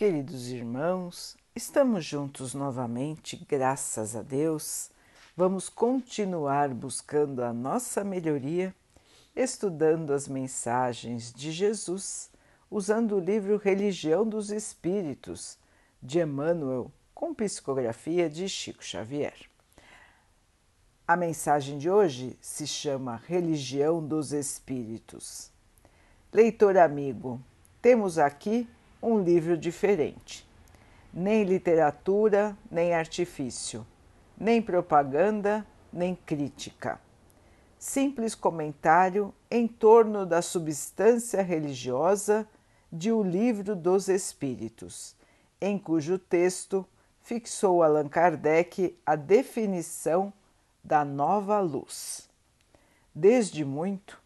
Queridos irmãos, estamos juntos novamente, graças a Deus. Vamos continuar buscando a nossa melhoria, estudando as mensagens de Jesus, usando o livro Religião dos Espíritos, de Emmanuel, com psicografia de Chico Xavier. A mensagem de hoje se chama Religião dos Espíritos. Leitor amigo, temos aqui um livro diferente. Nem literatura, nem artifício, nem propaganda, nem crítica. Simples comentário em torno da substância religiosa de O Livro dos Espíritos, em cujo texto fixou Allan Kardec a definição da nova luz. Desde muito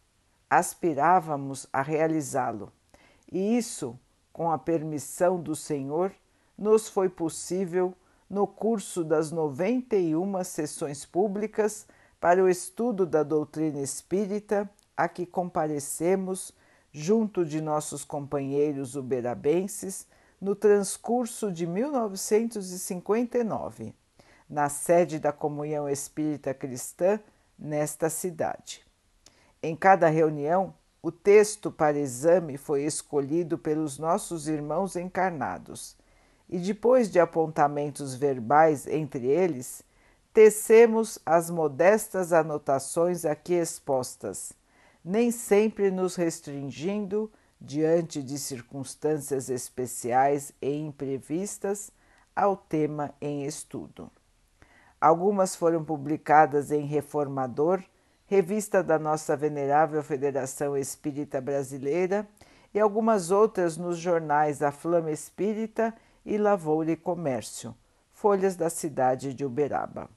aspirávamos a realizá-lo, e isso com a permissão do Senhor, nos foi possível, no curso das 91 sessões públicas para o estudo da doutrina espírita, a que comparecemos junto de nossos companheiros uberabenses no transcurso de 1959, na sede da Comunhão Espírita Cristã nesta cidade. Em cada reunião, o texto para exame foi escolhido pelos nossos irmãos encarnados, e depois de apontamentos verbais entre eles, tecemos as modestas anotações aqui expostas, nem sempre nos restringindo, diante de circunstâncias especiais e imprevistas, ao tema em estudo. Algumas foram publicadas em Reformador revista da nossa venerável Federação Espírita Brasileira, e algumas outras nos jornais A Flama Espírita e Lavoura e Comércio, folhas da cidade de Uberaba.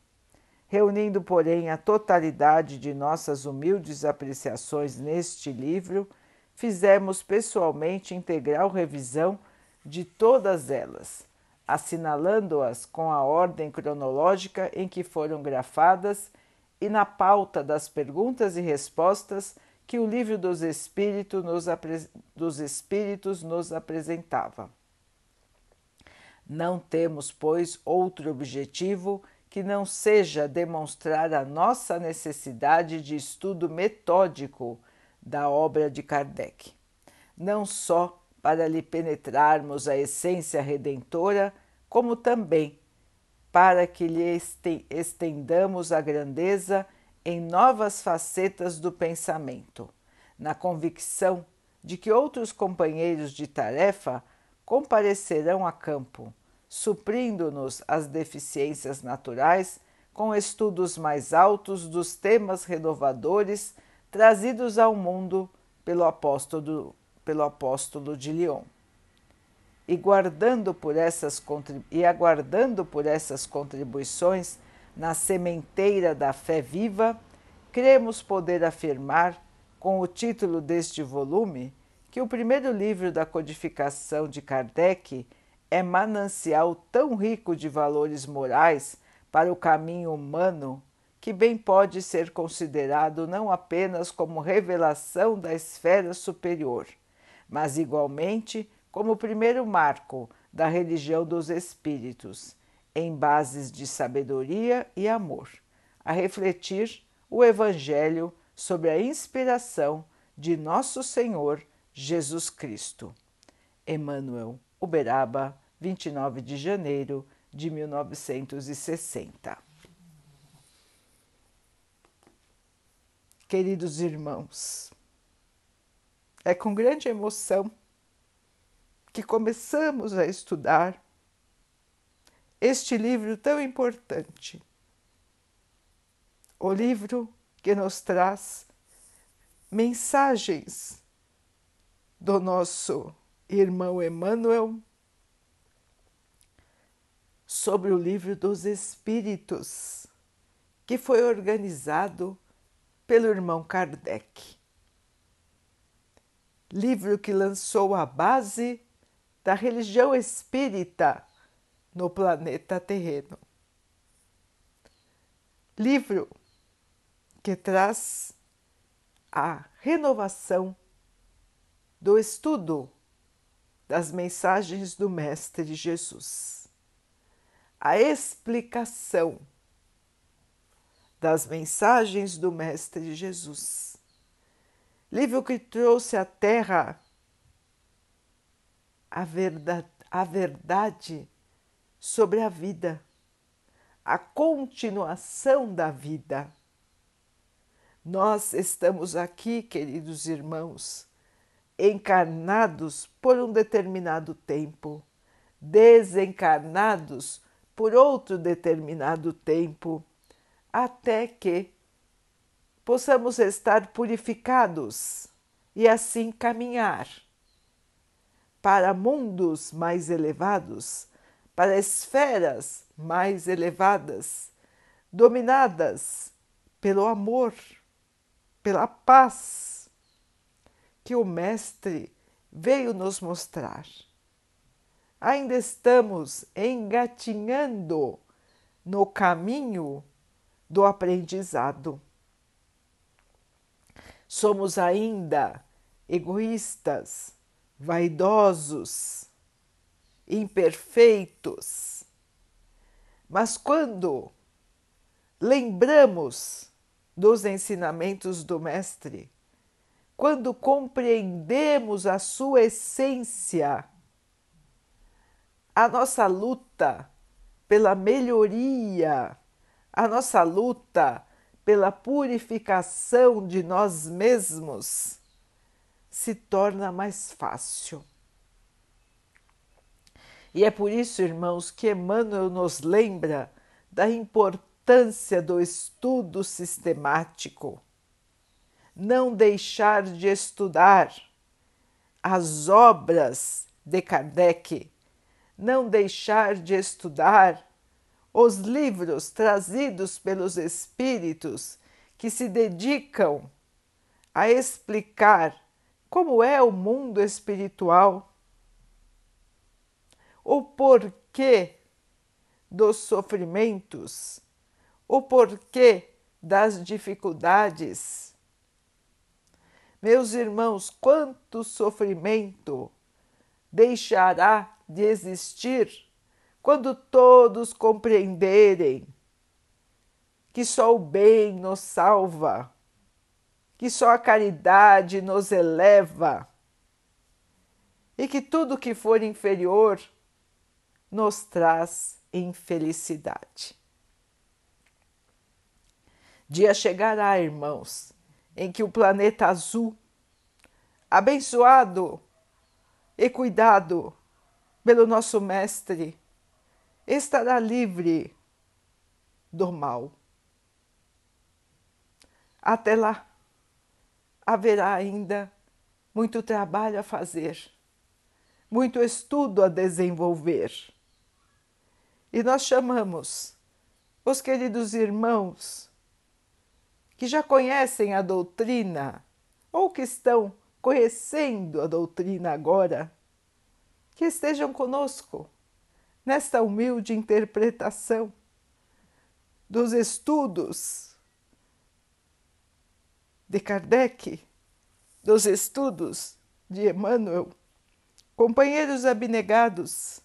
Reunindo, porém, a totalidade de nossas humildes apreciações neste livro, fizemos pessoalmente integral revisão de todas elas, assinalando-as com a ordem cronológica em que foram grafadas e na pauta das perguntas e respostas que o livro dos nos, dos Espíritos nos apresentava. Não temos, pois, outro objetivo que não seja demonstrar a nossa necessidade de estudo metódico da obra de Kardec, não só para lhe penetrarmos a essência redentora, como também para que lhe estendamos a grandeza em novas facetas do pensamento, na convicção de que outros companheiros de tarefa comparecerão a campo, suprindo-nos as deficiências naturais com estudos mais altos dos temas renovadores trazidos ao mundo pelo apóstolo, pelo apóstolo de Lyon e guardando por essas e aguardando por essas contribuições na sementeira da fé viva, cremos poder afirmar, com o título deste volume, que o primeiro livro da codificação de Kardec é manancial tão rico de valores morais para o caminho humano que bem pode ser considerado não apenas como revelação da esfera superior, mas igualmente como primeiro marco da religião dos espíritos, em bases de sabedoria e amor, a refletir o Evangelho sobre a inspiração de Nosso Senhor Jesus Cristo. Emmanuel Uberaba, 29 de janeiro de 1960. Queridos irmãos, é com grande emoção que começamos a estudar este livro tão importante. O livro que nos traz mensagens do nosso irmão Emmanuel sobre o livro dos Espíritos, que foi organizado pelo irmão Kardec. Livro que lançou a base da religião espírita no planeta terreno. Livro que traz a renovação do estudo das mensagens do Mestre Jesus. A explicação das mensagens do Mestre Jesus. Livro que trouxe à Terra a verdade, a verdade sobre a vida, a continuação da vida. Nós estamos aqui, queridos irmãos, encarnados por um determinado tempo, desencarnados por outro determinado tempo, até que possamos estar purificados e assim caminhar para mundos mais elevados, para esferas mais elevadas, dominadas pelo amor, pela paz que o Mestre veio nos mostrar. Ainda estamos engatinhando no caminho do aprendizado. Somos ainda egoístas, vaidosos, imperfeitos. Mas quando lembramos dos ensinamentos do Mestre, quando compreendemos a sua essência, a nossa luta pela melhoria, a nossa luta pela purificação de nós mesmos se torna mais fácil. E é por isso, irmãos, que Emmanuel nos lembra da importância do estudo sistemático não deixar de estudar as obras de Kardec, não deixar de estudar os livros trazidos pelos espíritos que se dedicam a explicar como é o mundo espiritual, o porquê dos sofrimentos, o porquê das dificuldades? Meus irmãos, quanto sofrimento deixará de existir quando todos compreenderem que só o bem nos salva, que só a caridade nos eleva e que tudo que for inferior nos traz infelicidade. Dia chegará, irmãos, em que o planeta azul, abençoado e cuidado pelo nosso Mestre, estará livre do mal. Até lá, haverá ainda muito trabalho a fazer, muito estudo a desenvolver. E nós chamamos os queridos irmãos que já conhecem a doutrina ou que estão conhecendo a doutrina agora, que estejam conosco nesta humilde interpretação dos estudos de Kardec, dos estudos de Emmanuel, companheiros abnegados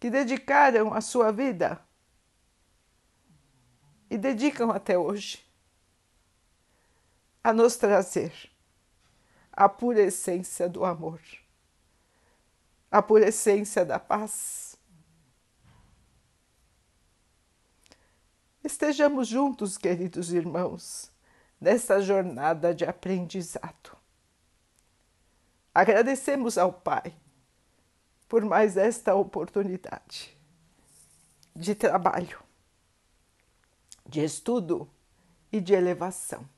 que dedicaram a sua vida e dedicam até hoje a nos trazer a pura essência do amor, a pura essência da paz. Estejamos juntos, queridos irmãos, nesta jornada de aprendizado. Agradecemos ao Pai por mais esta oportunidade de trabalho, de estudo e de elevação.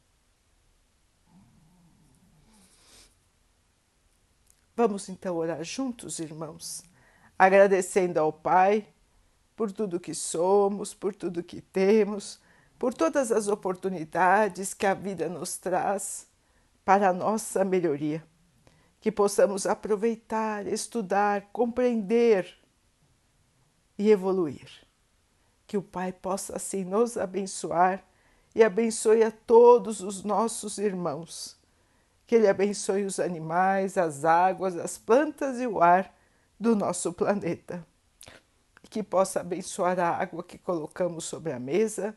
Vamos então orar juntos, irmãos, agradecendo ao Pai por tudo que somos, por tudo que temos, por todas as oportunidades que a vida nos traz para a nossa melhoria. Que possamos aproveitar, estudar, compreender e evoluir. Que o Pai possa assim nos abençoar e abençoe a todos os nossos irmãos que Ele abençoe os animais, as águas, as plantas e o ar do nosso planeta. Que possa abençoar a água que colocamos sobre a mesa,